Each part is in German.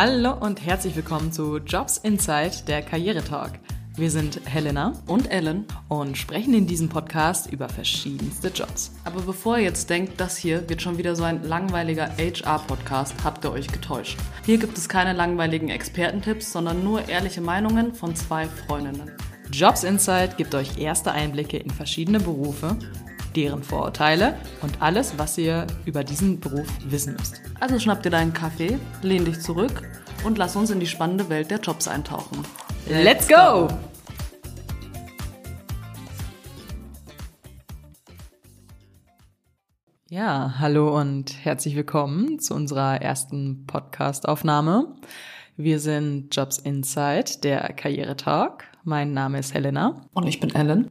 Hallo und herzlich willkommen zu Jobs Inside, der Karrieretalk. Wir sind Helena und Ellen und sprechen in diesem Podcast über verschiedenste Jobs. Aber bevor ihr jetzt denkt, das hier wird schon wieder so ein langweiliger HR-Podcast, habt ihr euch getäuscht. Hier gibt es keine langweiligen Expertentipps, sondern nur ehrliche Meinungen von zwei Freundinnen. Jobs Insight gibt euch erste Einblicke in verschiedene Berufe, deren Vorurteile und alles, was ihr über diesen Beruf wissen müsst. Also schnapp dir deinen Kaffee, lehn dich zurück und lass uns in die spannende Welt der Jobs eintauchen. Let's go! Ja, hallo und herzlich willkommen zu unserer ersten Podcast-Aufnahme. Wir sind Jobs Insight, der Karrieretalk. Mein Name ist Helena. Und ich bin Ellen.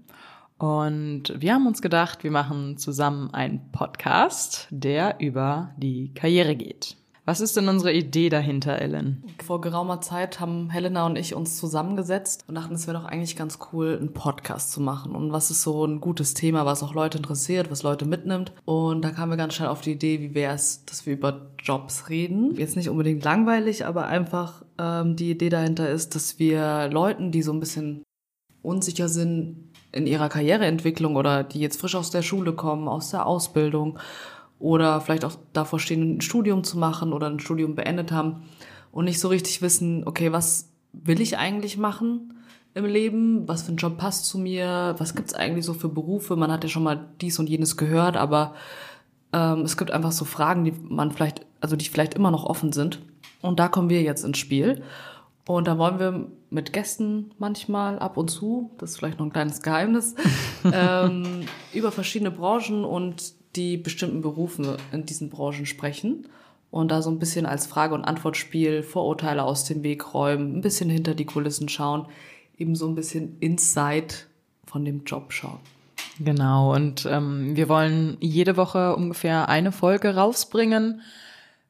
Und wir haben uns gedacht, wir machen zusammen einen Podcast, der über die Karriere geht. Was ist denn unsere Idee dahinter, Ellen? Vor geraumer Zeit haben Helena und ich uns zusammengesetzt und dachten, es wäre doch eigentlich ganz cool, einen Podcast zu machen. Und was ist so ein gutes Thema, was auch Leute interessiert, was Leute mitnimmt. Und da kamen wir ganz schnell auf die Idee, wie wäre es, dass wir über Jobs reden. Jetzt nicht unbedingt langweilig, aber einfach ähm, die Idee dahinter ist, dass wir Leuten, die so ein bisschen unsicher sind in ihrer Karriereentwicklung oder die jetzt frisch aus der Schule kommen, aus der Ausbildung oder vielleicht auch davor stehen, ein Studium zu machen oder ein Studium beendet haben und nicht so richtig wissen, okay, was will ich eigentlich machen im Leben? Was für ein Job passt zu mir? Was gibt's eigentlich so für Berufe? Man hat ja schon mal dies und jenes gehört, aber ähm, es gibt einfach so Fragen, die man vielleicht, also die vielleicht immer noch offen sind. Und da kommen wir jetzt ins Spiel. Und da wollen wir mit Gästen manchmal ab und zu, das ist vielleicht noch ein kleines Geheimnis, ähm, über verschiedene Branchen und die bestimmten Berufe in diesen Branchen sprechen und da so ein bisschen als Frage- und Antwortspiel Vorurteile aus dem Weg räumen, ein bisschen hinter die Kulissen schauen, eben so ein bisschen Inside von dem Job schauen. Genau, und ähm, wir wollen jede Woche ungefähr eine Folge rausbringen,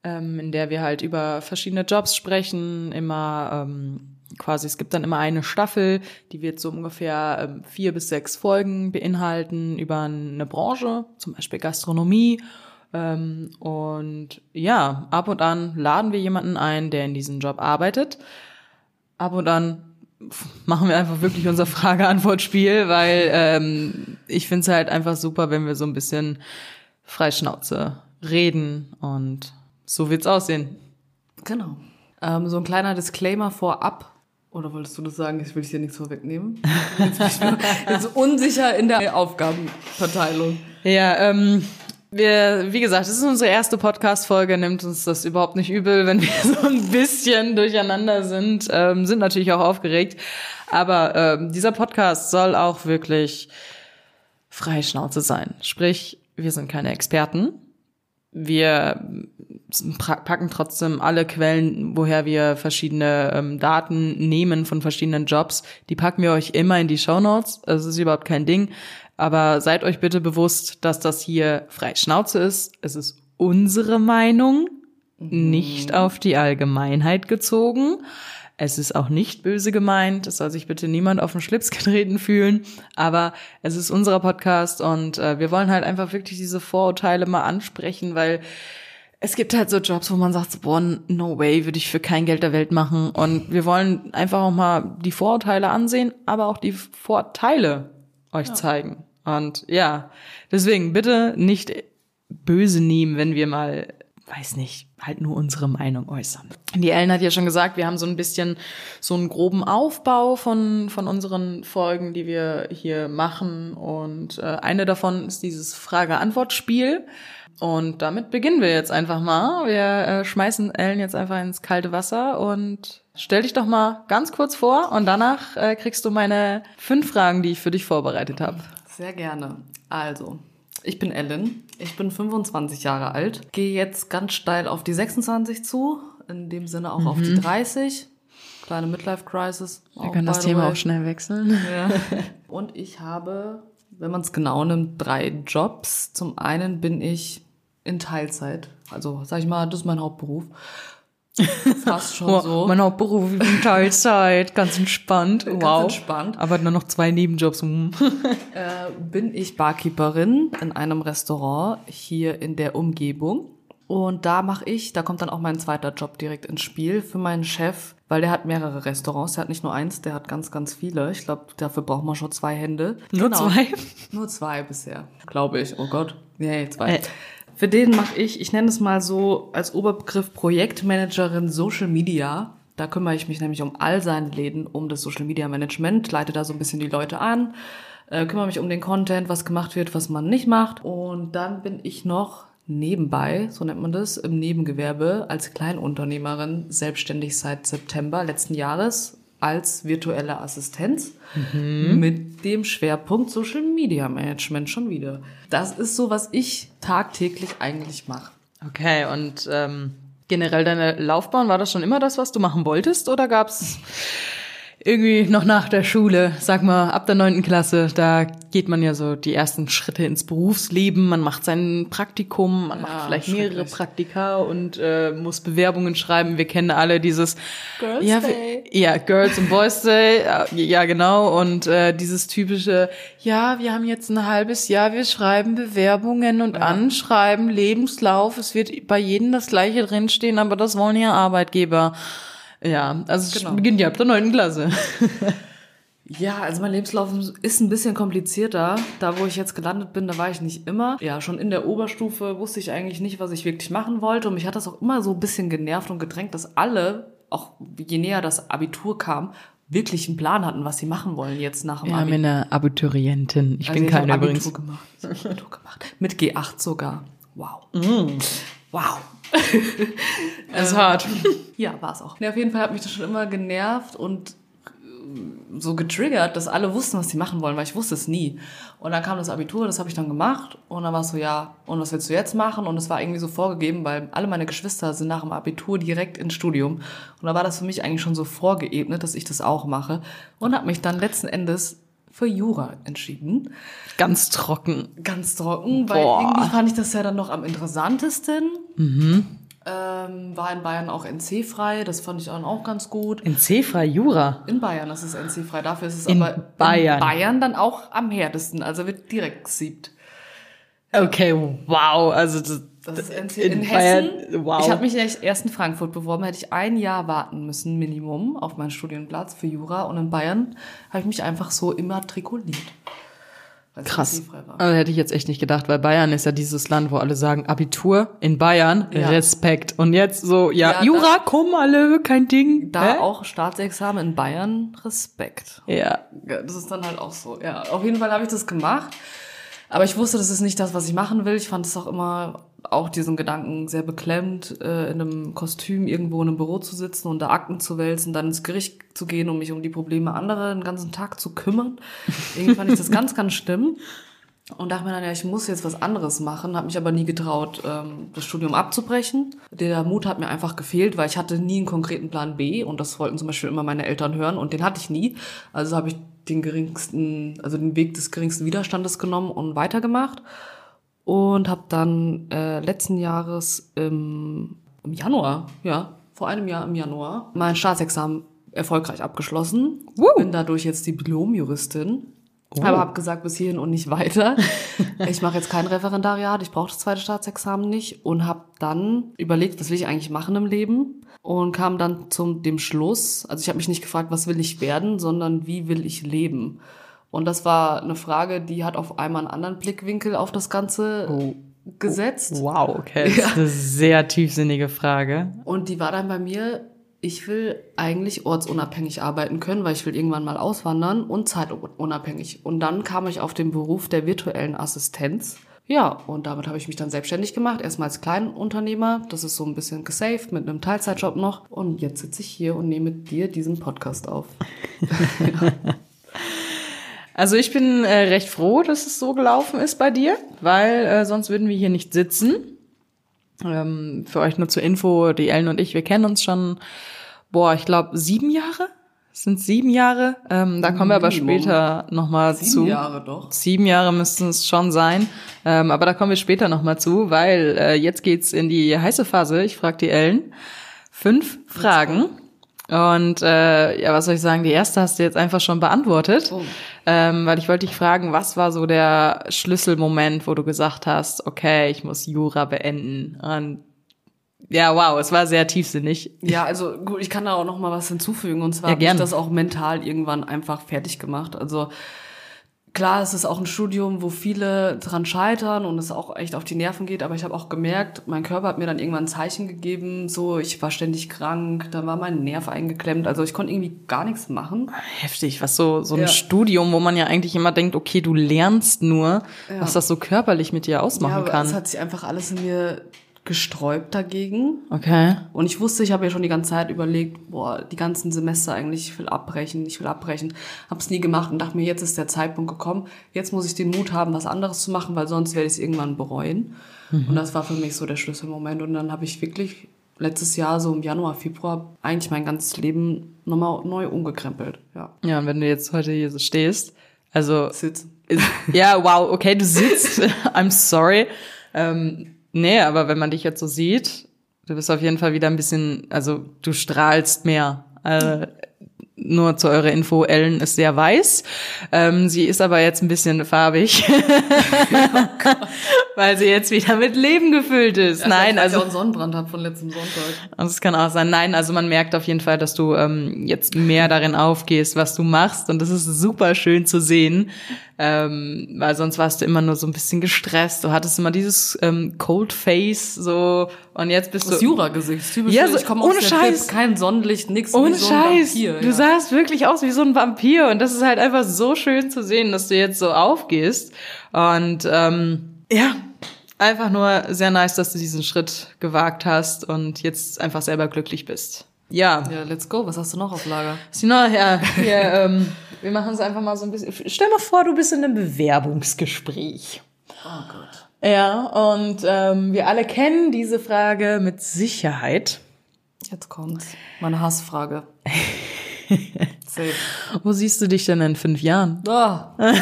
ähm, in der wir halt über verschiedene Jobs sprechen, immer ähm, quasi, es gibt dann immer eine Staffel, die wird so ungefähr ähm, vier bis sechs Folgen beinhalten über eine Branche, zum Beispiel Gastronomie. Ähm, und ja, ab und an laden wir jemanden ein, der in diesem Job arbeitet. Ab und an machen wir einfach wirklich unser Frage-Antwort-Spiel, weil ähm, ich finde es halt einfach super, wenn wir so ein bisschen Freischnauze reden und so wird's aussehen. Genau. Ähm, so ein kleiner Disclaimer vorab. Oder wolltest du das sagen? Ich will dir nichts vorwegnehmen. Jetzt bin ich jetzt unsicher in der Aufgabenverteilung. Ja, ähm, wir, wie gesagt, es ist unsere erste Podcast-Folge, nimmt uns das überhaupt nicht übel, wenn wir so ein bisschen durcheinander sind, ähm, sind natürlich auch aufgeregt. Aber ähm, dieser Podcast soll auch wirklich Freischnauze sein. Sprich, wir sind keine Experten. Wir packen trotzdem alle Quellen, woher wir verschiedene ähm, Daten nehmen von verschiedenen Jobs. Die packen wir euch immer in die Show Notes. Das ist überhaupt kein Ding. Aber seid euch bitte bewusst, dass das hier frei Schnauze ist. Es ist unsere Meinung, mhm. nicht auf die Allgemeinheit gezogen. Es ist auch nicht böse gemeint, es soll sich bitte niemand auf den Schlips getreten fühlen, aber es ist unser Podcast und äh, wir wollen halt einfach wirklich diese Vorurteile mal ansprechen, weil es gibt halt so Jobs, wo man sagt, boah, no way, würde ich für kein Geld der Welt machen. Und wir wollen einfach auch mal die Vorurteile ansehen, aber auch die Vorteile euch ja. zeigen. Und ja, deswegen bitte nicht böse nehmen, wenn wir mal, weiß nicht, halt nur unsere Meinung äußern. Die Ellen hat ja schon gesagt, wir haben so ein bisschen so einen groben Aufbau von, von unseren Folgen, die wir hier machen. Und äh, eine davon ist dieses Frage-Antwort-Spiel. Und damit beginnen wir jetzt einfach mal. Wir äh, schmeißen Ellen jetzt einfach ins kalte Wasser und stell dich doch mal ganz kurz vor und danach äh, kriegst du meine fünf Fragen, die ich für dich vorbereitet habe. Sehr gerne. Also, ich bin Ellen, ich bin 25 Jahre alt, gehe jetzt ganz steil auf die 26 zu, in dem Sinne auch mhm. auf die 30. Kleine Midlife-Crisis. Wir können das Thema way. auch schnell wechseln. Ja. Und ich habe, wenn man es genau nimmt, drei Jobs. Zum einen bin ich in Teilzeit. Also, sag ich mal, das ist mein Hauptberuf. Fast schon oh, so. Mein Hauptberuf in Teilzeit, ganz entspannt. Ganz wow. entspannt. Aber nur noch zwei Nebenjobs. äh, bin ich Barkeeperin in einem Restaurant hier in der Umgebung. Und da mache ich, da kommt dann auch mein zweiter Job direkt ins Spiel für meinen Chef, weil der hat mehrere Restaurants. Der hat nicht nur eins, der hat ganz, ganz viele. Ich glaube, dafür braucht man schon zwei Hände. Nur Genau. zwei? Nur zwei bisher, glaube ich. Oh Gott. Nee, zwei. Äh. Für den mache ich, ich nenne es mal so als Oberbegriff Projektmanagerin Social Media. Da kümmere ich mich nämlich um all seine Läden, um das Social Media Management, leite da so ein bisschen die Leute an, äh, kümmere mich um den Content, was gemacht wird, was man nicht macht. Und dann bin ich noch nebenbei, so nennt man das, im Nebengewerbe als Kleinunternehmerin selbstständig seit September letzten Jahres als virtuelle Assistenz mit dem Schwerpunkt Social Media Management schon wieder. Das ist so, was ich tagtäglich eigentlich mache. Okay, und ähm, generell deine Laufbahn, war das schon immer das, was du machen wolltest? Oder gab's irgendwie noch nach der Schule, sag mal, ab der neunten Klasse, da geht man ja so die ersten Schritte ins Berufsleben, man macht sein Praktikum, man macht Ja, vielleicht mehrere. Praktika und äh, muss Bewerbungen schreiben. Wir kennen alle dieses Girls ja, Day. Ja, Girls und Boys Day, ja, ja genau. Und äh, dieses typische, ja, wir haben jetzt ein halbes Jahr, wir schreiben Bewerbungen und Anschreiben, Lebenslauf, es wird bei jedem das gleiche drinstehen, aber das wollen ja Arbeitgeber. Ja, also es Genau. beginnt ja ab der neunten Klasse. Ja, also mein Lebenslauf ist ein bisschen komplizierter. Da, wo ich jetzt gelandet bin, da war ich nicht immer. Ja, schon in der Oberstufe wusste ich eigentlich nicht, was ich wirklich machen wollte. Und mich hat das auch immer so ein bisschen genervt und gedrängt, dass alle, auch je näher das Abitur kam, wirklich einen Plan hatten, was sie machen wollen jetzt nach dem haben Abi. eine Abiturientin. Ich Also bin ich keine Abitur übrigens. Gemacht. Ich Abitur gemacht. Mit G8 sogar. Wow. Mm. Wow. Das ist hart. Ja, war es auch. Ja, auf jeden Fall hat mich das schon immer genervt und äh, so getriggert, dass alle wussten, was sie machen wollen, weil ich wusste es nie. Und dann kam das Abitur, das habe ich dann gemacht und dann war es so, ja, und was willst du jetzt machen? Und es war irgendwie so vorgegeben, weil alle meine Geschwister sind nach dem Abitur direkt ins Studium. Und da war das für mich eigentlich schon so vorgeebnet, dass ich das auch mache. Und habe mich dann letzten Endes für Jura entschieden. Ganz trocken. Ganz trocken, weil Boah. irgendwie fand ich das ja dann noch am interessantesten. Ähm, war in Bayern auch NC-frei, das fand ich dann auch ganz gut. In C-frei Jura. In Bayern ist es NC-frei, dafür ist es In aber Bayern. in Bayern dann auch am härtesten, also wird direkt gesiebt. Okay, wow. Also das, Das ist NC in in, Hessen. Bayern, wow. Ich habe mich erst in Frankfurt beworben, hätte ich ein Jahr warten müssen, Minimum, auf meinen Studienplatz für Jura. Und in Bayern habe ich mich einfach so immatrikuliert. Krass. Also hätte ich jetzt echt nicht gedacht, weil Bayern ist ja dieses Land, wo alle sagen, Abitur in Bayern, Ja. Respekt. Und jetzt so, ja, Ja, Jura, komm alle, kein Ding. Da Hä? auch Staatsexamen in Bayern, Respekt. Ja. Ja, das ist dann halt auch so. Ja, auf jeden Fall habe ich das gemacht. Aber ich wusste, das ist nicht das, was ich machen will. Ich fand es auch immer, auch diesen Gedanken sehr beklemmt, äh, in einem Kostüm irgendwo in einem Büro zu sitzen und da Akten zu wälzen, dann ins Gericht zu gehen, um mich um die Probleme anderer den ganzen Tag zu kümmern. Irgendwie fand ich das ganz, ganz schlimm. Und dachte mir dann, ja, ich muss jetzt was anderes machen, habe mich aber nie getraut, ähm, das Studium abzubrechen. Der Mut hat mir einfach gefehlt, weil ich hatte nie einen konkreten Plan B und das wollten zum Beispiel immer meine Eltern hören und den hatte ich nie. Also habe ich den geringsten, also den Weg des geringsten Widerstandes genommen und weitergemacht und habe dann äh, letzten Jahres im, im Januar, ja, vor einem Jahr im Januar, mein Staatsexamen erfolgreich abgeschlossen. Woo. Bin dadurch jetzt Diplom-Juristin. Aber habe gesagt, bis hierhin und nicht weiter. ich mache jetzt kein Referendariat, ich brauche das zweite Staatsexamen nicht und habe dann überlegt, was will ich eigentlich machen im Leben und kam dann zum dem Schluss, also ich habe mich nicht gefragt, was will ich werden, sondern wie will ich leben? Und das war eine Frage, die hat auf einmal einen anderen Blickwinkel auf das Ganze Oh. gesetzt. Wow, okay. Das ist eine sehr tiefsinnige Frage. Und die war dann bei mir, ich will eigentlich ortsunabhängig arbeiten können, weil ich will irgendwann mal auswandern und zeitunabhängig. Und dann kam ich auf den Beruf der virtuellen Assistenz. Ja, und damit habe ich mich dann selbstständig gemacht. Erstmal als Kleinunternehmer. Das ist so ein bisschen gesaved mit einem Teilzeitjob noch. Und jetzt sitze ich hier und nehme dir diesen Podcast auf. Also ich bin äh, recht froh, dass es so gelaufen ist bei dir, weil äh, sonst würden wir hier nicht sitzen. Ähm, für euch nur zur Info, die Ellen und ich, wir kennen uns schon, boah, ich glaube sieben Jahre? Sind sieben Jahre. Ähm, da kommen wir aber später nochmal zu. Jahre doch. Sieben Jahre müssten es schon sein. Ähm, aber da kommen wir später nochmal zu, weil äh, jetzt geht's in die heiße Phase. Ich frage die Ellen. Fünf Fragen. Und äh, ja, was soll ich sagen? Die erste hast du jetzt einfach schon beantwortet. Oh. Ähm, weil ich wollte dich fragen, was war so der Schlüsselmoment, wo du gesagt hast, okay, ich muss Jura beenden. Und Ja, wow, es war sehr tiefsinnig. Ja, also gut, ich kann da auch noch mal was hinzufügen. Und zwar Ja, habe ich das auch mental irgendwann einfach fertig gemacht. Also klar, es ist auch ein Studium, wo viele dran scheitern und es auch echt auf die Nerven geht. Aber ich habe auch gemerkt, mein Körper hat mir dann irgendwann ein Zeichen gegeben. So, ich war ständig krank, dann war mein Nerv eingeklemmt. Also ich konnte irgendwie gar nichts machen. Heftig, was so, so ein Ja. Studium, wo man ja eigentlich immer denkt, okay, du lernst nur, was das so körperlich mit dir Ja, ausmachen aber kann. es hat sich einfach alles in mir gesträubt dagegen. Okay. Und ich wusste, ich habe ja schon die ganze Zeit überlegt, boah, die ganzen Semester eigentlich, ich will abbrechen, ich will abbrechen. Hab's nie gemacht und dachte mir, jetzt ist der Zeitpunkt gekommen. Jetzt muss ich den Mut haben, was anderes zu machen, weil sonst werde ich es irgendwann bereuen. Und das war für mich so der Schlüsselmoment. Und dann habe ich wirklich letztes Jahr, so im Januar, Februar, eigentlich mein ganzes Leben nochmal neu umgekrempelt. Ja. Ja, und wenn du jetzt heute hier so stehst, also Sitzen. ja, wow, okay, du sitzt, I'm sorry. Ähm, nee, aber wenn man dich jetzt so sieht, du bist auf jeden Fall wieder ein bisschen, also du strahlst mehr. Äh, nur zu eurer Info, Ellen ist sehr weiß. Ähm, sie ist aber jetzt ein bisschen farbig, weil sie jetzt wieder mit Leben gefüllt ist. Nein, Weil ich also auch einen Sonnenbrand habe von letztem Sonntag. also es kann auch sein. Nein, also man merkt auf jeden Fall, dass du ähm, jetzt mehr darin aufgehst, was du machst. Und das ist super schön zu sehen. Ähm, weil sonst warst du immer nur so ein bisschen gestresst. Du hattest immer dieses ähm, Cold Face so und jetzt bist Das du. Jura-Gesicht. Typisch, Ja, so- ich komme ohne Scheiß. Bib, kein Sonnenlicht, nix Ohne wie so ein Scheiß. Vampir, du ja. sahst wirklich aus wie so ein Vampir. Und das ist halt einfach so schön zu sehen, dass du jetzt so aufgehst. Und ähm, ja, einfach nur sehr nice, dass du diesen Schritt gewagt hast und jetzt einfach selber glücklich bist. Ja. Ja, let's go. Was hast du noch auf Lager? Sina, ja, wir, ähm, wir machen es einfach mal so ein bisschen. Stell mal vor, du bist in einem Bewerbungsgespräch. Oh Gott. Ja, und ähm, wir alle kennen diese Frage mit Sicherheit. Jetzt kommt's. Meine Hassfrage. Safe. Wo siehst du dich denn in fünf Jahren? Ah.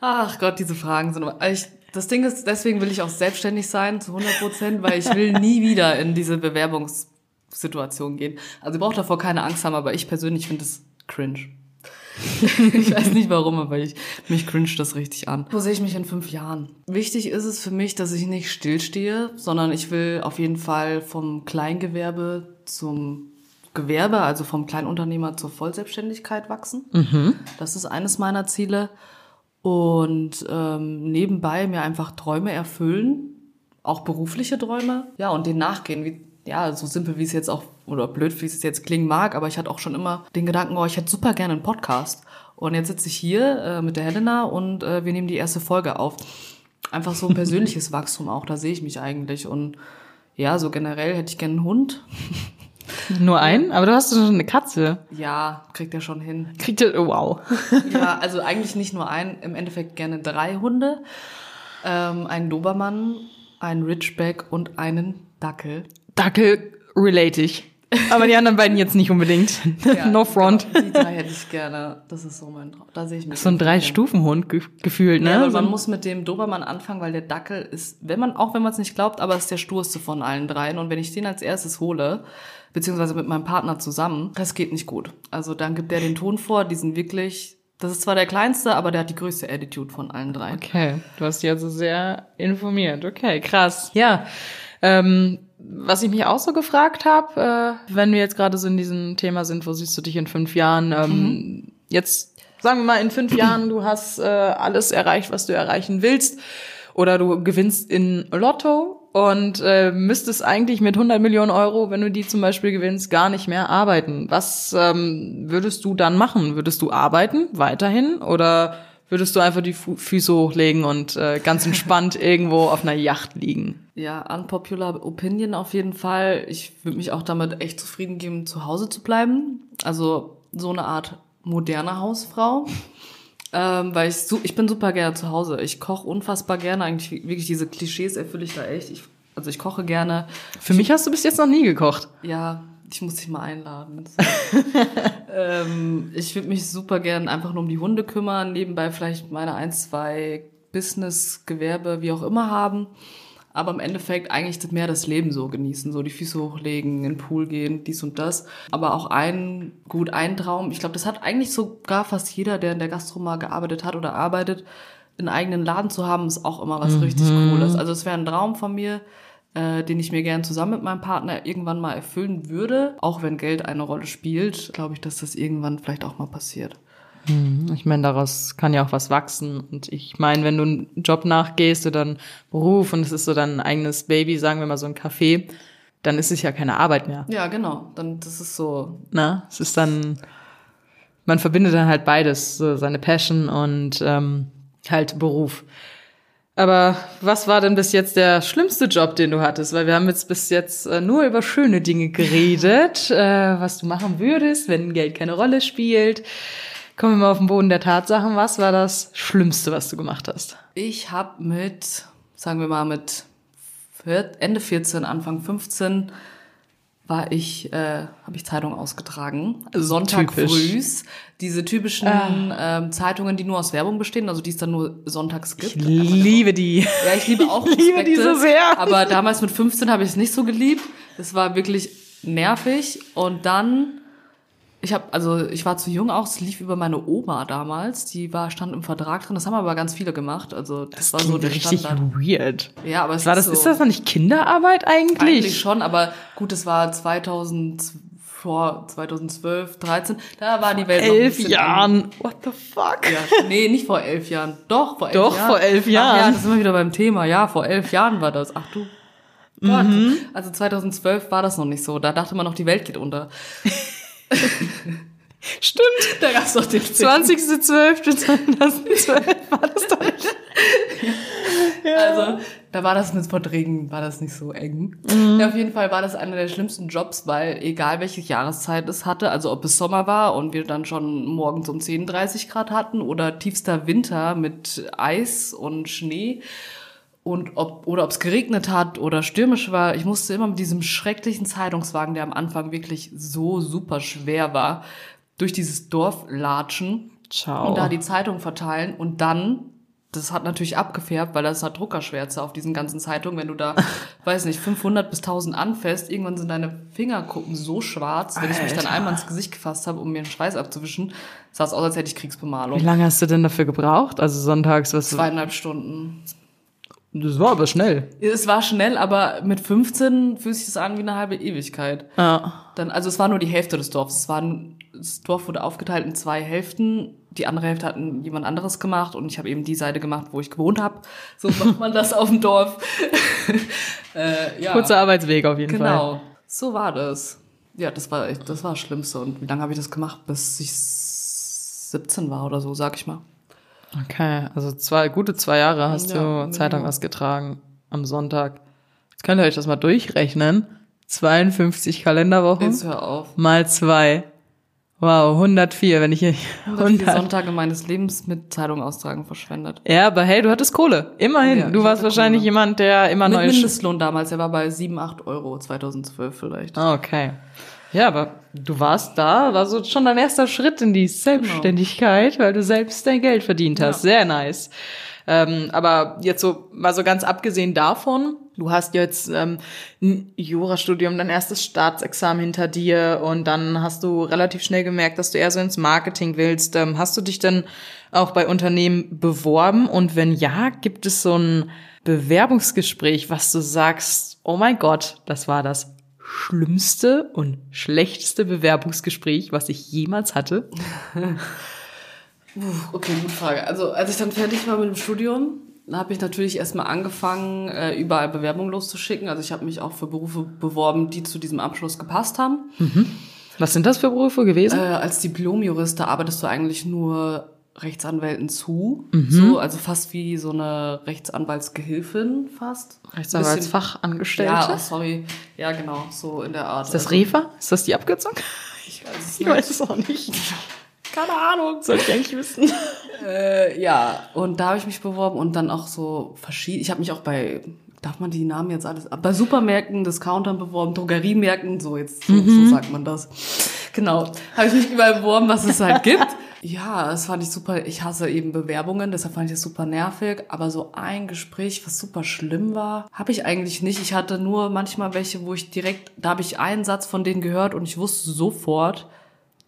Ach Gott, diese Fragen sind. aber- Ich, das Ding ist, deswegen will ich auch selbstständig sein zu 100 Prozent, weil ich will nie wieder in diese Bewerbungssituation gehen. Also ihr braucht davor keine Angst haben, aber ich persönlich finde es cringe. ich weiß nicht warum, aber ich, mich cringe das richtig an. Wo sehe ich mich in fünf Jahren? Wichtig ist es für mich, dass ich nicht stillstehe, sondern ich will auf jeden Fall vom Kleingewerbe zum Gewerbe, also vom Kleinunternehmer zur Vollselbstständigkeit wachsen. Das ist eines meiner Ziele. Und ähm, nebenbei mir einfach Träume erfüllen, auch berufliche Träume, ja, und denen nachgehen. Wie, ja, so simpel wie es jetzt auch, oder blöd wie es jetzt klingen mag, aber ich hatte auch schon immer den Gedanken, oh, ich hätte super gerne einen Podcast. Und jetzt sitze ich hier äh, mit der Helena und äh, wir nehmen die erste Folge auf. Einfach so ein persönliches Wachstum auch, da sehe ich mich eigentlich. Und ja, so generell hätte ich gerne einen Hund. Nur einen? Aber du hast doch schon eine Katze. Ja, kriegt er schon hin. Kriegt ihr, oh, wow. Ja, also eigentlich nicht nur ein, im Endeffekt gerne drei Hunde. Ähm, einen Dobermann, einen Ridgeback und einen Dackel. Dackel relate ich. Aber die anderen beiden jetzt nicht unbedingt. no front. Genau, die drei hätte ich gerne. Das ist so mein Traum. Da sehe ich mich. So ein. Drei-Stufen-Hund ge gefühlt, ne? Ja, man muss mit dem Dobermann anfangen, weil der Dackel ist, wenn man, auch wenn man es nicht glaubt, aber ist der sturste von allen dreien. Und wenn ich den als erstes hole, beziehungsweise mit meinem Partner zusammen, das geht nicht gut. Also dann gibt der den Ton vor, die sind wirklich, das ist zwar der kleinste, aber der hat die größte Attitude von allen dreien. Okay, du hast dich also sehr informiert. Okay, krass. Ja, ähm, was ich mich auch so gefragt habe, äh, wenn wir jetzt gerade so in diesem Thema sind, wo siehst du dich in fünf Jahren? Ähm, Jetzt sagen wir mal, in fünf Jahren, du hast äh, alles erreicht, was du erreichen willst, oder du gewinnst in Lotto und äh, müsstest eigentlich mit 100 Millionen Euro, wenn du die zum Beispiel gewinnst, gar nicht mehr arbeiten. Was ähm, würdest du dann machen? Würdest du arbeiten weiterhin oder würdest du einfach die Fu Füße hochlegen und äh, ganz entspannt irgendwo auf einer Yacht liegen? Ja, unpopular opinion auf jeden Fall. Ich würde mich auch damit echt zufrieden geben, zu Hause zu bleiben. Also so eine Art moderne Hausfrau. Ähm, weil ich, su ich bin super gerne zu Hause. Ich koche unfassbar gerne. Eigentlich wirklich diese Klischees erfülle ich da echt. Ich, also ich koche gerne. Für mich hast du bis jetzt noch nie gekocht. Ja, ich muss dich mal einladen. ähm, ich würde mich super gern einfach nur um die Hunde kümmern, nebenbei vielleicht meine ein, zwei Business, Gewerbe, wie auch immer haben. Aber im Endeffekt eigentlich mehr das Leben so genießen, so die Füße hochlegen, in den Pool gehen, dies und das. Aber auch ein, gut, ein Traum. Ich glaube, das hat eigentlich sogar fast jeder, der in der Gastro mal gearbeitet hat oder arbeitet, einen eigenen Laden zu haben, ist auch immer was richtig Cooles. Also es wäre ein Traum von mir, äh, den ich mir gern zusammen mit meinem Partner irgendwann mal erfüllen würde. Auch wenn Geld eine Rolle spielt, glaube ich, dass das irgendwann vielleicht auch mal passiert. Hm, Ich meine, daraus kann ja auch was wachsen. Und ich meine, wenn du einen Job nachgehst oder einen Beruf und es ist so dein eigenes Baby, sagen wir mal so ein Café, dann ist es ja keine Arbeit mehr. Ja, genau. Dann das ist so. Na, es ist dann, man verbindet dann halt beides, so seine Passion und ähm, halt Beruf. Aber was war denn bis jetzt der schlimmste Job, den du hattest? Weil wir haben jetzt bis jetzt äh, nur über schöne Dinge geredet, äh, was du machen würdest, wenn Geld keine Rolle spielt. Kommen wir mal auf den Boden der Tatsachen. Was war das Schlimmste, was du gemacht hast? Ich habe mit, sagen wir mal, mit Ende 14, Anfang 15 war ich, äh, habe ich Zeitung ausgetragen. Sonntag frühs. Diese typischen ähm, Zeitungen, die nur aus Werbung bestehen, also die es dann nur sonntags gibt. Ich liebe die. Ja, ich liebe auch Ich liebe die so sehr. Aber damals mit 15 habe ich es nicht so geliebt. Es war wirklich nervig. Und dann, ich habe, also ich war zu jung auch, es lief über meine Oma damals. Die war, stand im Vertrag drin. Das haben aber ganz viele gemacht. Also das, war so der richtig Standard. weird. Ja, aber es War das, so, ist das noch nicht Kinderarbeit eigentlich? eigentlich schon, aber gut, es war 2000 vor 2012, 13, da war die Welt ein Elf Jahren. What the fuck? Ja, nee, nicht vor elf Jahren. Doch, vor elf Doch, Jahren. vor elf Ach, ja, Jahren. das sind wir wieder beim Thema. Ja, vor elf Jahren war das. Ach du. Gott. Mhm. Also 2012 war das noch nicht so. Da dachte man noch, die Welt geht unter. Stimmt. Da gab's doch den 20.12.2012 war das doch nicht. Also, da war das mit Verträgen, war das nicht so eng. Mhm. Ja, auf jeden Fall war das einer der schlimmsten Jobs, weil egal welche Jahreszeit es hatte, also ob es Sommer war und wir dann schon morgens um 10, 30 Grad hatten oder tiefster Winter mit Eis und Schnee und ob, oder ob es geregnet hat oder stürmisch war, ich musste immer mit diesem schrecklichen Zeitungswagen, der am Anfang wirklich so super schwer war, durch dieses Dorf latschen Ciao. und da die Zeitung verteilen und dann das hat natürlich abgefärbt, weil das hat Druckerschwärze auf diesen ganzen Zeitungen. Wenn du da, weiß nicht, 500 bis 1000 anfasst, irgendwann sind deine Fingerkuppen so schwarz, wenn ich mich dann Alter. einmal ins Gesicht gefasst habe, um mir den Schweiß abzuwischen, sah es aus, als hätte ich Wie Kriegsbemalung. lange hast du denn dafür gebraucht? Also sonntags, was? Zweieinhalb Stunden. Das war aber schnell. Es war schnell, aber mit 15 fühlt sich das an wie eine halbe Ewigkeit. Ja. Dann, also es war nur die Hälfte des Dorfs. Es war, ein- das Dorf wurde aufgeteilt in zwei Hälften. Die andere Hälfte hat jemand anderes gemacht und ich habe eben die Seite gemacht, wo ich gewohnt habe. So macht man das auf dem Dorf. äh, ja, Kurzer Arbeitsweg auf jeden Fall. genau. So war das. Ja, das war echt, das war das Schlimmste. Und wie lange habe ich das gemacht? Bis ich 17 war oder so, sag ich mal. Okay, also zwei, gute zwei Jahre hast Ja, du. Zeitung ausgetragen am Sonntag. Jetzt könnt ihr euch das mal durchrechnen. 52 Kalenderwochen Jetzt hör auf. mal zwei. Wow, 104, wenn ich hier... Ich habe die Sonntage meines Lebens mit Zeitung austragen verschwendet. Ja, aber hey, du hattest Kohle. Immerhin. Ja, du warst wahrscheinlich Kohle. jemand, der immer Mit neue... Mindestlohn damals, der war bei 7, 8 Euro, 2012 vielleicht. Ah, okay. Ja, aber du warst da, war so schon dein erster Schritt in die Selbstständigkeit, weil du selbst dein Geld verdient hast. Sehr nice. Ähm, aber jetzt so, mal so ganz abgesehen davon, du hast jetzt ähm, ein Jurastudium, dein erstes Staatsexamen hinter dir und dann hast du relativ schnell gemerkt, dass du eher so ins Marketing willst. Ähm, hast du dich denn auch bei Unternehmen beworben? Und wenn ja, gibt es so ein Bewerbungsgespräch, was du sagst, oh mein Gott, das war das schlimmste und schlechteste Bewerbungsgespräch, was ich jemals hatte? Okay, gute Frage. Also als ich dann fertig war mit dem Studium, habe ich natürlich erstmal angefangen, äh, überall Bewerbungen loszuschicken. Also ich habe mich auch für Berufe beworben, die zu diesem Abschluss gepasst haben. Was sind das für Berufe Äh, gewesen? als Diplomjurist, da arbeitest du eigentlich nur Rechtsanwälten zu. So, also fast wie so eine Rechtsanwaltsgehilfin fast. Rechtsanwaltsfachangestellte? Ja, oh, sorry. Ja, genau, so in der Art. ist das Also, Refa? Ist das die Abkürzung? Ich weiß es Ich weiß es auch nicht. Keine Ahnung. Sollte ich eigentlich wissen. Äh, ja, und da habe ich mich beworben und dann auch so verschieden. Ich habe mich auch bei, darf man die Namen jetzt alles, bei Supermärkten, Discountern beworben, Drogeriemärkten, so jetzt, so, so sagt man das. Genau, habe ich mich überall beworben, was es halt gibt. Ja, das fand ich super. Ich hasse eben Bewerbungen, deshalb fand ich das super nervig. Aber so ein Gespräch, was super schlimm war, habe ich eigentlich nicht. Ich hatte nur manchmal welche, wo ich direkt, da habe ich einen Satz von denen gehört und ich wusste sofort,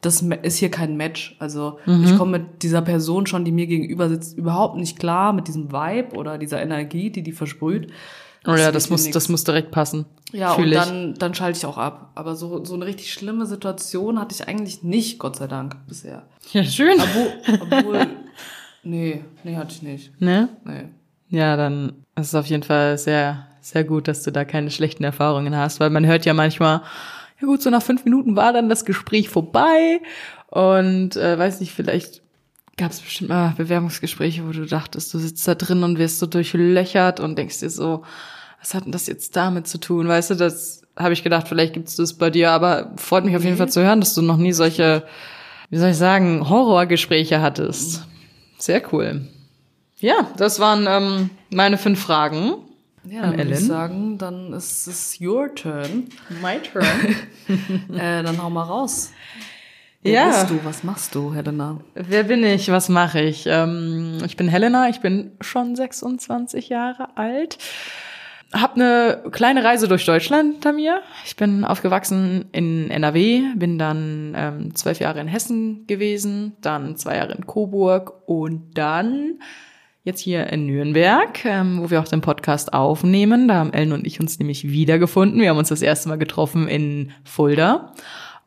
das ist hier kein Match. Also ich komme mit dieser Person schon, die mir gegenüber sitzt, überhaupt nicht klar mit diesem Vibe oder dieser Energie, die die versprüht. Oh ja, das muss, nix. das muss direkt passen. Ja, Fühl und ich. dann, dann schalte ich auch ab. Aber so, so eine richtig schlimme Situation hatte ich eigentlich nicht, Gott sei Dank, bisher. Ja, schön. Obwohl, obwohl nee, nee, hatte ich nicht. Ne? Nee. Ja, dann ist es auf jeden Fall sehr, sehr gut, dass du da keine schlechten Erfahrungen hast, weil man hört ja manchmal, ja gut, so nach fünf Minuten war dann das Gespräch vorbei und äh, weiß nicht, vielleicht gab es bestimmt mal Bewerbungsgespräche, wo du dachtest, du sitzt da drin und wirst so durchlöchert und denkst dir so, was hat denn das jetzt damit zu tun? Weißt du, das habe ich gedacht, vielleicht gibt es das bei dir, aber freut mich auf jeden Fall zu hören, dass du noch nie solche, wie soll ich sagen, Horrorgespräche hattest. Sehr cool. Ja, das waren ähm, meine fünf Fragen. Ja, An dann würde ich Ellen? sagen, dann ist es your turn. My turn. äh, dann hau mal raus. Wer Ja. bist du? Was machst du, Helena? Wer bin ich? Was mache ich? Ähm, ich bin Helena, ich bin schon 26 Jahre alt. Hab eine kleine Reise durch Deutschland hinter mir. Ich bin aufgewachsen in NRW, bin dann ähm, zwölf Jahre in Hessen gewesen, dann zwei Jahre in Coburg und dann jetzt hier in Nürnberg, ähm, wo wir auch den Podcast aufnehmen. Da haben Ellen und ich uns nämlich wiedergefunden. Wir haben uns das erste Mal getroffen in Fulda.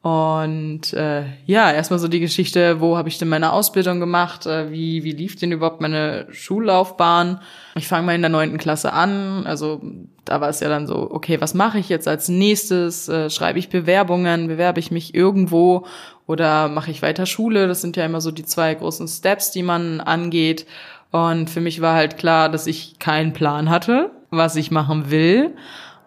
Und äh, ja, erstmal so die Geschichte, wo habe ich denn meine Ausbildung gemacht? Äh, wie, wie lief denn überhaupt meine Schullaufbahn? Ich fange mal in der neunten Klasse an. Also da war es ja dann so, okay, was mache ich jetzt als nächstes? Äh, schreibe ich Bewerbungen? Bewerbe ich mich irgendwo? Oder mache ich weiter Schule? Das sind ja immer so die zwei großen Steps, die man angeht. Und für mich war halt klar, dass ich keinen Plan hatte, was ich machen will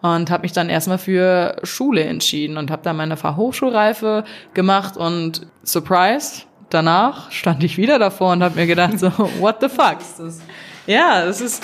und habe mich dann erstmal für Schule entschieden und habe dann meine Fachhochschulreife gemacht und surprise, danach stand ich wieder davor und habe mir gedacht so what the fuck? Ja, das ist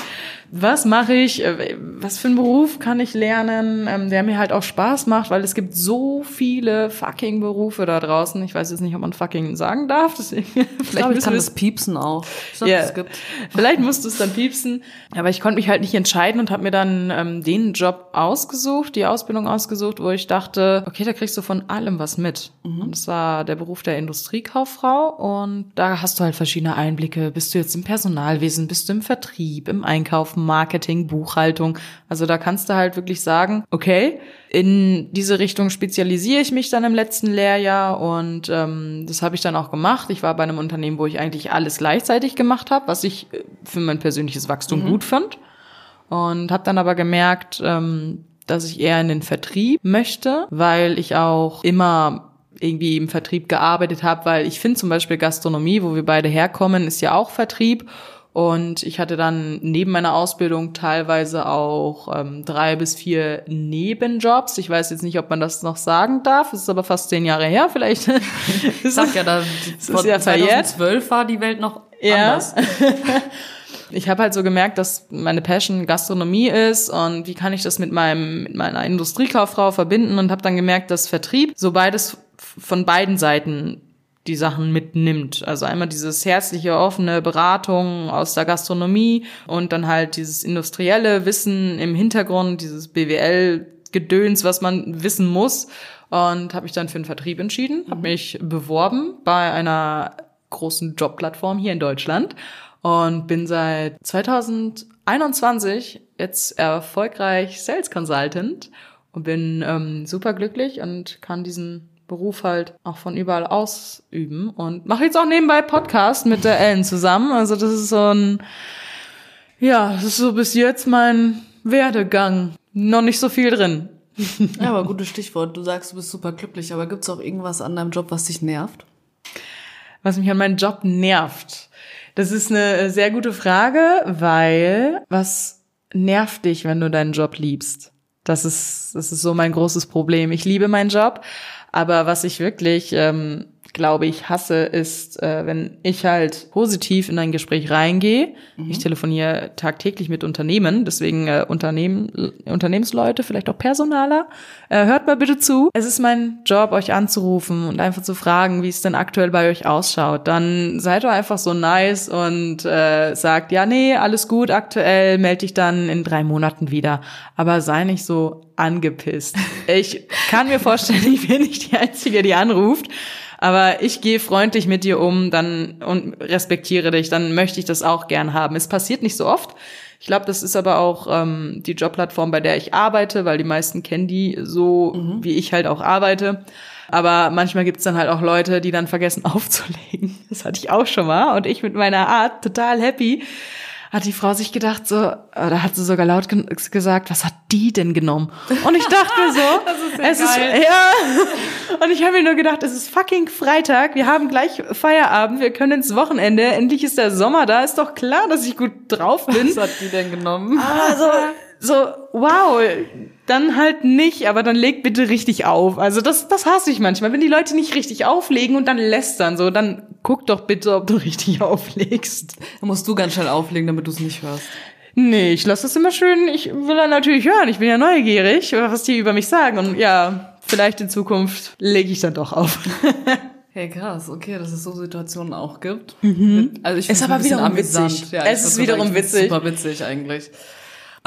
was mache ich, äh, was für einen Beruf kann ich lernen, ähm, der mir halt auch Spaß macht, weil es gibt so viele fucking Berufe da draußen. Ich weiß jetzt nicht, ob man fucking sagen darf, deswegen Ich vielleicht glaube, ich kann das es piepsen auch. Ich es gibt. Vielleicht musst du es dann piepsen. Aber ich konnte mich halt nicht entscheiden und habe mir dann ähm, den Job ausgesucht, die Ausbildung ausgesucht, wo ich dachte, okay, da kriegst du von allem was mit. Und das war der Beruf der Industriekauffrau. Und da hast du halt verschiedene Einblicke. Bist du jetzt im Personalwesen, bist du im Vertrieb, im Einkauf, Marketing, Buchhaltung. Also da kannst du halt wirklich sagen, okay, in diese Richtung spezialisiere ich mich dann im letzten Lehrjahr und ähm, das habe ich dann auch gemacht. Ich war bei einem Unternehmen, wo ich eigentlich alles gleichzeitig gemacht habe, was ich äh, für mein persönliches Wachstum gut fand und habe dann aber gemerkt, ähm, dass ich eher in den Vertrieb möchte, weil ich auch immer irgendwie im Vertrieb gearbeitet habe, weil ich finde zum Beispiel Gastronomie, wo wir beide herkommen, ist ja auch Vertrieb. Und ich hatte dann neben meiner Ausbildung teilweise auch ähm, drei bis vier Nebenjobs. Ich weiß jetzt nicht, ob man das noch sagen darf. Es ist aber fast zehn Jahre her. Vielleicht Ich sag ja, da, von ja verjährt. 2012 war die Welt noch Ja. anders. Ich habe halt so gemerkt, dass meine Passion Gastronomie ist und wie kann ich das mit meinem mit meiner Industriekauffrau verbinden und habe dann gemerkt, dass Vertrieb so beides von beiden Seiten die Sachen mitnimmt. Also einmal dieses herzliche, offene Beratung aus der Gastronomie und dann halt dieses industrielle Wissen im Hintergrund, dieses BWL-Gedöns, was man wissen muss. Und habe mich dann für den Vertrieb entschieden, habe mich beworben bei einer großen Jobplattform hier in Deutschland und bin seit 2021 jetzt erfolgreich Sales Consultant und bin ähm, super glücklich und kann diesen Beruf halt auch von überall ausüben und mache jetzt auch nebenbei Podcast mit der Ellen zusammen. Also das ist so ein, ja, das ist so bis jetzt mein Werdegang. Noch nicht so viel drin. Ja, aber gutes Stichwort. Du sagst, du bist super glücklich, aber gibt's auch irgendwas an deinem Job, was dich nervt? was mich an meinem Job nervt? Das ist eine sehr gute Frage, weil was nervt dich, wenn du deinen Job liebst? Das ist, das ist so mein großes Problem. Ich liebe meinen Job, aber was ich wirklich, ähm, glaube ich, hasse, ist, äh, wenn ich halt positiv in ein Gespräch reingehe. Ich telefoniere tagtäglich mit Unternehmen, deswegen äh, Unternehmen, Unternehmensleute, vielleicht auch Personaler. Äh, hört mal bitte zu. Es ist mein Job, euch anzurufen und einfach zu fragen, wie es denn aktuell bei euch ausschaut. Dann seid doch einfach so nice und äh, sagt, ja, nee, alles gut, aktuell melde dich dann in drei Monaten wieder. Aber sei nicht so angepisst. Ich kann mir vorstellen, ich bin nicht die Einzige, die anruft. Aber ich gehe freundlich mit dir um, dann und respektiere dich, dann möchte ich das auch gern haben. Es passiert nicht so oft. Ich glaube, das ist aber auch ähm, die Jobplattform, bei der ich arbeite, weil die meisten kennen die so, mhm. wie ich halt auch arbeite. Aber manchmal gibt's dann halt auch Leute, die dann vergessen aufzulegen. Das hatte ich auch schon mal. Und ich mit meiner Art total happy hat die Frau sich gedacht, so, oder hat sie sogar laut gesagt, was hat die denn genommen? Und ich dachte mir so, das ist ja es geil. ist, ja. Und ich habe mir nur gedacht, es ist fucking Freitag, wir haben gleich Feierabend, wir können ins Wochenende, endlich ist der Sommer da, ist doch klar, dass ich gut drauf bin. Was hat die denn genommen? Also, so, wow, dann halt nicht, aber dann leg bitte richtig auf. Also das, das hasse ich manchmal, wenn die Leute nicht richtig auflegen und dann lästern, so, dann guck doch bitte, ob du richtig auflegst. Dann musst du ganz schnell auflegen, damit du es nicht hörst. Nee, ich lasse es immer schön, ich will dann natürlich hören, ich bin ja neugierig, was die über mich sagen und ja, vielleicht in Zukunft lege ich dann doch auf. Hey, krass, okay, dass es so Situationen auch gibt. Mhm. Also ich ist aber wiederum witzig. Ja, es ist wiederum witzig. Super witzig eigentlich.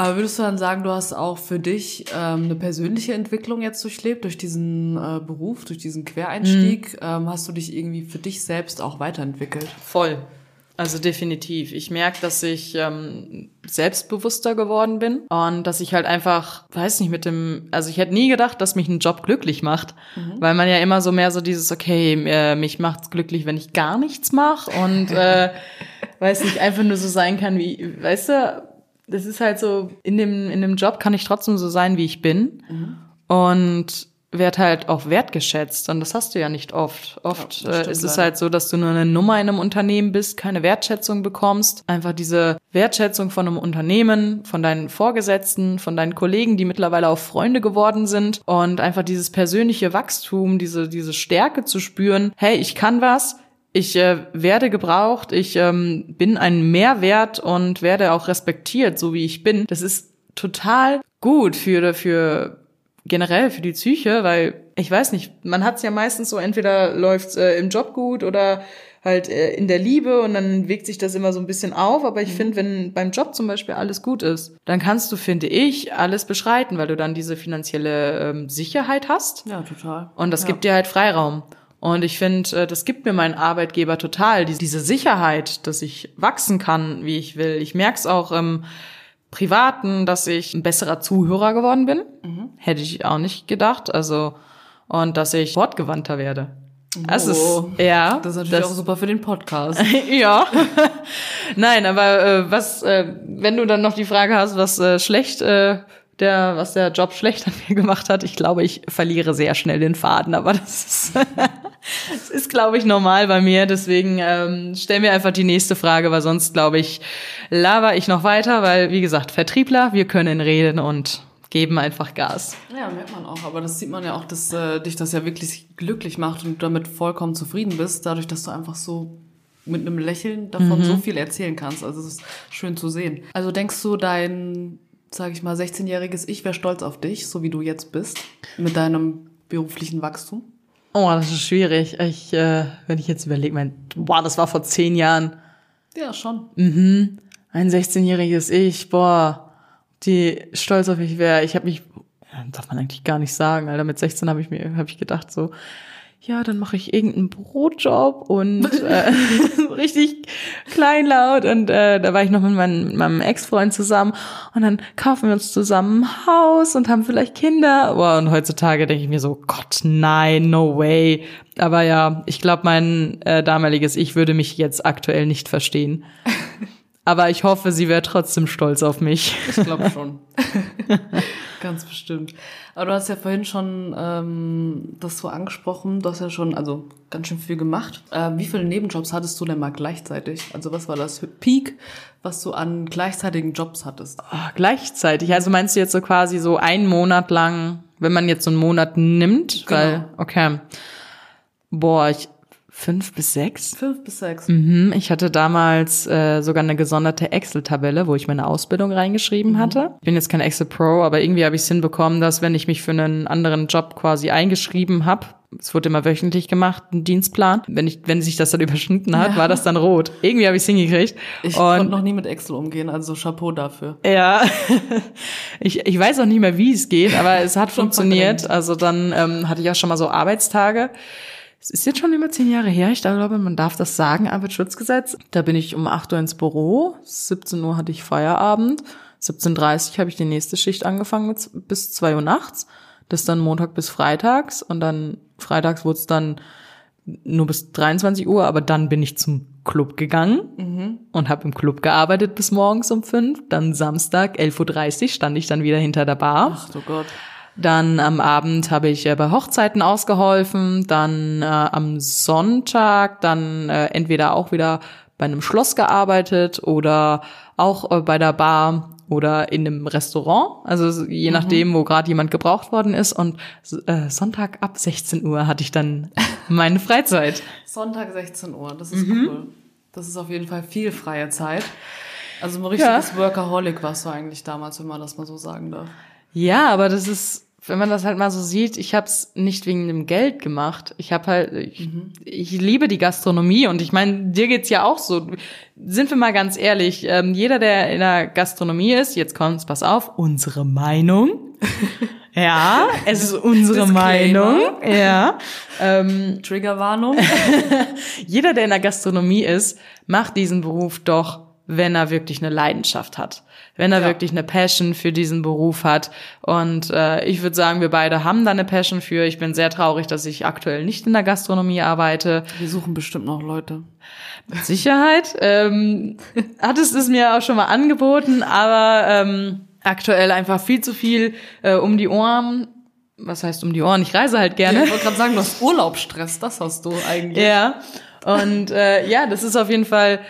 Aber würdest du dann sagen, du hast auch für dich ähm, eine persönliche Entwicklung jetzt durchlebt, durch diesen äh, Beruf, durch diesen Quereinstieg? Mhm. Ähm, hast du dich irgendwie für dich selbst auch weiterentwickelt? Voll. Also definitiv. Ich merke, dass ich ähm, selbstbewusster geworden bin und dass ich halt einfach, weiß nicht, mit dem, also ich hätte nie gedacht, dass mich ein Job glücklich macht, mhm. weil man ja immer so mehr so dieses, okay, äh, mich macht's glücklich, wenn ich gar nichts mache und äh, weiß nicht, einfach nur so sein kann wie, weißt du, das ist halt so, in dem, in dem Job kann ich trotzdem so sein, wie ich bin. Mhm. Und werd halt auch wertgeschätzt. Und das hast du ja nicht oft. Oft ja, äh, ist es halt so, dass du nur eine Nummer in einem Unternehmen bist, keine Wertschätzung bekommst. Einfach diese Wertschätzung von einem Unternehmen, von deinen Vorgesetzten, von deinen Kollegen, die mittlerweile auch Freunde geworden sind. Und einfach dieses persönliche Wachstum, diese, diese Stärke zu spüren. Hey, ich kann was ich äh, werde gebraucht, ich ähm, bin ein Mehrwert und werde auch respektiert, so wie ich bin. Das ist total gut für, für generell für die Psyche, weil ich weiß nicht, man hat es ja meistens so, entweder läuft äh, im Job gut oder halt äh, in der Liebe und dann wirkt sich das immer so ein bisschen auf. Aber ich mhm. finde, wenn beim Job zum Beispiel alles gut ist, dann kannst du, finde ich, alles beschreiten, weil du dann diese finanzielle ähm, Sicherheit hast. Ja, total. Und das ja. gibt dir halt Freiraum. Und ich finde, äh, das gibt mir mein Arbeitgeber total, diese Sicherheit, dass ich wachsen kann, wie ich will. Ich merke es auch im Privaten, dass ich ein besserer Zuhörer geworden bin. Mhm. Hätte ich auch nicht gedacht. Also, und dass ich wortgewandter werde. Das oh, ist, ja. Das ist natürlich das, auch super für den Podcast. ja. Nein, aber äh, was, äh, wenn du dann noch die Frage hast, was äh, schlecht äh, der, was der Job schlecht an mir gemacht hat. Ich glaube, ich verliere sehr schnell den Faden, aber das ist, das ist glaube ich, normal bei mir. Deswegen ähm, stell mir einfach die nächste Frage, weil sonst, glaube ich, laber ich noch weiter, weil, wie gesagt, Vertriebler, wir können reden und geben einfach Gas. Ja, merkt man auch. Aber das sieht man ja auch, dass äh, dich das ja wirklich glücklich macht und du damit vollkommen zufrieden bist, dadurch, dass du einfach so mit einem Lächeln davon mhm. so viel erzählen kannst. Also es ist schön zu sehen. Also denkst du, dein sage ich mal, 16-jähriges Ich wäre stolz auf dich, so wie du jetzt bist, mit deinem beruflichen Wachstum? Oh, das ist schwierig. Ich, äh, wenn ich jetzt überlege, mein, boah, das war vor zehn Jahren. Ja, schon. Mhm. Ein 16-jähriges Ich, boah, die stolz auf mich wäre. Ich habe mich, darf man eigentlich gar nicht sagen, Alter. Mit 16 habe ich mir, habe ich gedacht so, ja, dann mache ich irgendeinen Brotjob und äh, richtig kleinlaut und äh, da war ich noch mit, mein, mit meinem Ex-Freund zusammen und dann kaufen wir uns zusammen ein Haus und haben vielleicht Kinder. Boah, und heutzutage denke ich mir so, Gott, nein, no way. Aber ja, ich glaube, mein äh, damaliges Ich würde mich jetzt aktuell nicht verstehen. Aber ich hoffe, sie wäre trotzdem stolz auf mich. Ich glaube schon. Ganz bestimmt. Aber du hast ja vorhin schon ähm, das so angesprochen. Du hast ja schon also ganz schön viel gemacht. Äh, wie viele Nebenjobs hattest du denn mal gleichzeitig? Also was war das Peak, was du an gleichzeitigen Jobs hattest? Oh, gleichzeitig? Also meinst du jetzt so quasi so einen Monat lang, wenn man jetzt so einen Monat nimmt? Genau. Weil, okay. Boah, ich Fünf bis sechs? Fünf bis sechs. Mhm. Ich hatte damals äh, sogar eine gesonderte Excel-Tabelle, wo ich meine Ausbildung reingeschrieben mhm. hatte. Ich bin jetzt kein Excel Pro, aber irgendwie habe ich es hinbekommen, dass wenn ich mich für einen anderen Job quasi eingeschrieben habe, es wurde immer wöchentlich gemacht, ein Dienstplan. Wenn ich, wenn sich das dann überschnitten hat, ja. war das dann rot. Irgendwie habe ich es hingekriegt. Ich und, konnte noch nie mit Excel umgehen, also Chapeau dafür. Ja, ich, ich weiß auch nicht mehr, wie es geht, aber es hat funktioniert. Also dann ähm, hatte ich auch schon mal so Arbeitstage es ist jetzt schon über zehn Jahre her, ich glaube, man darf das sagen, Arbeitsschutzgesetz. Da bin ich um 8 Uhr ins Büro, 17 Uhr hatte ich Feierabend, 17.30 Uhr habe ich die nächste Schicht angefangen mit, bis 2 Uhr nachts. Das dann Montag bis Freitags und dann freitags wurde es dann nur bis 23 Uhr, aber dann bin ich zum Club gegangen mhm. und habe im Club gearbeitet bis morgens um fünf. Dann Samstag, 11.30 Uhr, stand ich dann wieder hinter der Bar. Ach du Gott. Dann am Abend habe ich äh, bei Hochzeiten ausgeholfen. Dann äh, am Sonntag dann äh, entweder auch wieder bei einem Schloss gearbeitet oder auch äh, bei der Bar oder in einem Restaurant. Also je mhm. nachdem, wo gerade jemand gebraucht worden ist. Und äh, Sonntag ab 16 Uhr hatte ich dann meine Freizeit. Sonntag 16 Uhr, das ist mhm. cool. Das ist auf jeden Fall viel freie Zeit. Also ein richtiges ja. Workaholic warst du eigentlich damals, wenn man das mal so sagen darf. Ja, aber das ist wenn man das halt mal so sieht, ich habe es nicht wegen dem Geld gemacht. Ich habe halt, ich, mhm. ich, liebe die Gastronomie und ich meine, dir geht's ja auch so. Sind wir mal ganz ehrlich, ähm, jeder, der in der Gastronomie ist, jetzt kommt's, pass auf, unsere Meinung. ja, es ist unsere Meinung. Ja. Ähm, Triggerwarnung. jeder, der in der Gastronomie ist, macht diesen Beruf doch, wenn er wirklich eine Leidenschaft hat wenn er ja. wirklich eine Passion für diesen Beruf hat. Und äh, ich würde sagen, wir beide haben da eine Passion für. Ich bin sehr traurig, dass ich aktuell nicht in der Gastronomie arbeite. Wir suchen bestimmt noch Leute. Mit Sicherheit. ähm, hattest es mir auch schon mal angeboten, aber ähm, aktuell einfach viel zu viel äh, um die Ohren was heißt um die Ohren? Ich reise halt gerne. Ich wollte gerade sagen, du hast Urlaubsstress, das hast du eigentlich. Ja. Und äh, ja, das ist auf jeden Fall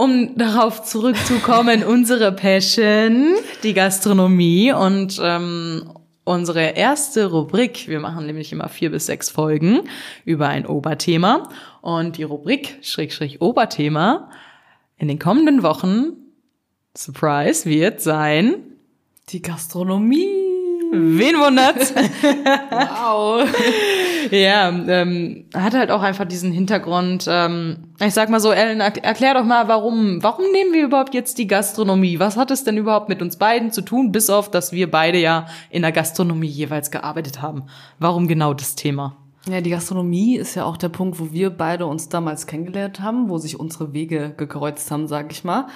um darauf zurückzukommen, unsere Passion, die Gastronomie und ähm, unsere erste Rubrik. Wir machen nämlich immer vier bis sechs Folgen über ein Oberthema. Und die Rubrik, Schrägstrich Oberthema, in den kommenden Wochen, Surprise, wird sein die Gastronomie. Wen wundert's? wow. ja, ähm, hat halt auch einfach diesen Hintergrund. Ähm, ich sag mal so, Ellen, erklär doch mal, warum, warum nehmen wir überhaupt jetzt die Gastronomie? Was hat es denn überhaupt mit uns beiden zu tun, bis auf, dass wir beide ja in der Gastronomie jeweils gearbeitet haben? Warum genau das Thema? Ja, die Gastronomie ist ja auch der Punkt, wo wir beide uns damals kennengelernt haben, wo sich unsere Wege gekreuzt haben, sag ich mal.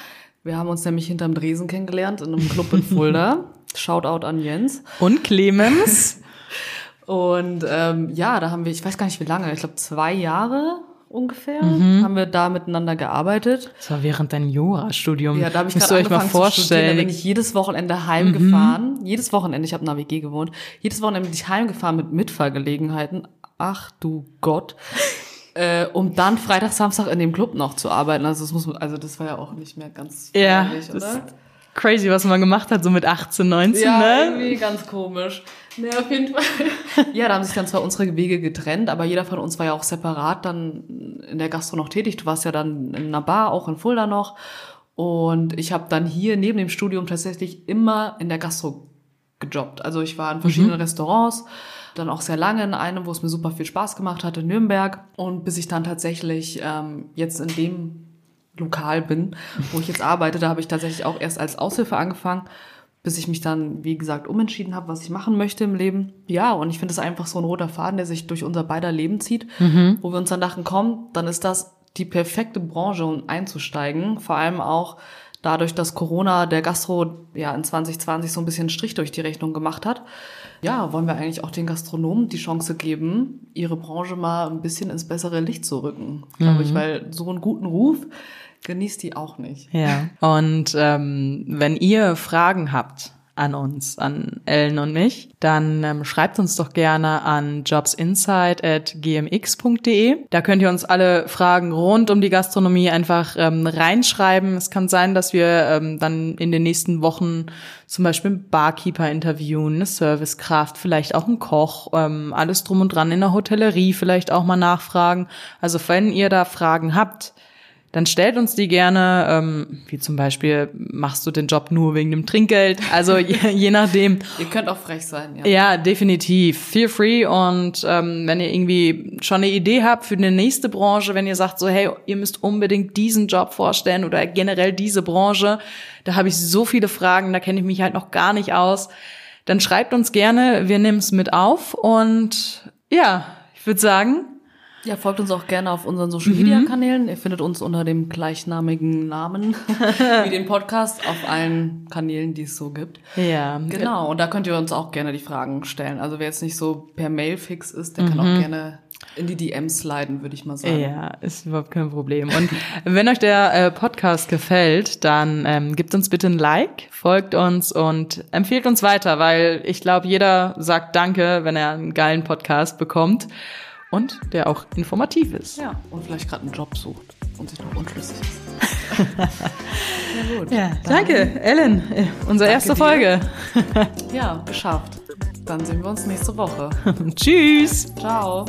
Wir haben uns nämlich hinterm Dresen kennengelernt in einem Club in Fulda. Shoutout an Jens. Und Clemens. Und ähm, ja, da haben wir, ich weiß gar nicht wie lange, ich glaube zwei Jahre ungefähr, mhm. haben wir da miteinander gearbeitet. Das war während deinem Jurastudium. Ja, da habe ich gerade euch mal vorstellen. Da bin ich jedes Wochenende heimgefahren. Mhm. Jedes Wochenende, ich habe in einer WG gewohnt. Jedes Wochenende bin ich heimgefahren mit Mitfahrgelegenheiten. Ach du Gott. äh, um dann Freitag, Samstag in dem Club noch zu arbeiten. Also das muss also das war ja auch nicht mehr ganz ja, oder? Crazy, was man gemacht hat, so mit 18, 19, ja, ne? irgendwie ganz komisch. Ne, auf jeden Fall. ja, da haben sich dann zwar unsere Wege getrennt, aber jeder von uns war ja auch separat dann in der Gastro noch tätig. Du warst ja dann in einer Bar, auch in Fulda noch. Und ich habe dann hier neben dem Studium tatsächlich immer in der Gastro gejobbt. Also ich war in verschiedenen mhm. Restaurants, dann auch sehr lange in einem, wo es mir super viel Spaß gemacht hat, in Nürnberg. Und bis ich dann tatsächlich ähm, jetzt in dem Lokal bin, wo ich jetzt arbeite, da habe ich tatsächlich auch erst als Aushilfe angefangen, bis ich mich dann, wie gesagt, umentschieden habe, was ich machen möchte im Leben. Ja, und ich finde es einfach so ein roter Faden, der sich durch unser beider Leben zieht, mhm. wo wir uns dann dachten, komm, dann ist das die perfekte Branche, um einzusteigen. Vor allem auch dadurch, dass Corona der Gastro ja in 2020 so ein bisschen Strich durch die Rechnung gemacht hat. Ja, wollen wir eigentlich auch den Gastronomen die Chance geben, ihre Branche mal ein bisschen ins bessere Licht zu rücken, glaube mhm. ich, weil so einen guten Ruf genießt die auch nicht. Ja. Und ähm, wenn ihr Fragen habt an uns, an Ellen und mich, dann ähm, schreibt uns doch gerne an jobsinsight@gmx.de. Da könnt ihr uns alle Fragen rund um die Gastronomie einfach ähm, reinschreiben. Es kann sein, dass wir ähm, dann in den nächsten Wochen zum Beispiel einen Barkeeper interviewen, eine Servicekraft, vielleicht auch einen Koch, ähm, alles drum und dran in der Hotellerie vielleicht auch mal nachfragen. Also wenn ihr da Fragen habt, dann stellt uns die gerne, ähm, wie zum Beispiel, machst du den Job nur wegen dem Trinkgeld? Also je, je nachdem. ihr könnt auch frech sein, ja. Ja, definitiv. Feel free und ähm, wenn ihr irgendwie schon eine Idee habt für eine nächste Branche, wenn ihr sagt so, hey, ihr müsst unbedingt diesen Job vorstellen oder generell diese Branche, da habe ich so viele Fragen, da kenne ich mich halt noch gar nicht aus, dann schreibt uns gerne, wir nehmen es mit auf und ja, ich würde sagen, Ja, folgt uns auch gerne auf unseren Social Media Kanälen. Ihr findet uns unter dem gleichnamigen Namen wie den Podcast auf allen Kanälen, die es so gibt. Ja, Genau, und da könnt ihr uns auch gerne die Fragen stellen. Also wer jetzt nicht so per Mail fix ist, der kann auch gerne in die DMs sliden, würde ich mal sagen. Ja, ist überhaupt kein Problem. Und wenn euch der äh, Podcast gefällt, dann ähm, gebt uns bitte ein Like, folgt uns und empfiehlt uns weiter, weil ich glaube, jeder sagt Danke, wenn er einen geilen Podcast bekommt und der auch informativ ist. Ja, und vielleicht gerade einen Job sucht und sich noch unschlüssig ist. ja, gut. Ja, danke, Ellen. äh, Unsere erste dir. Folge. Ja, geschafft. Dann sehen wir uns nächste Woche. Tschüss. Ciao.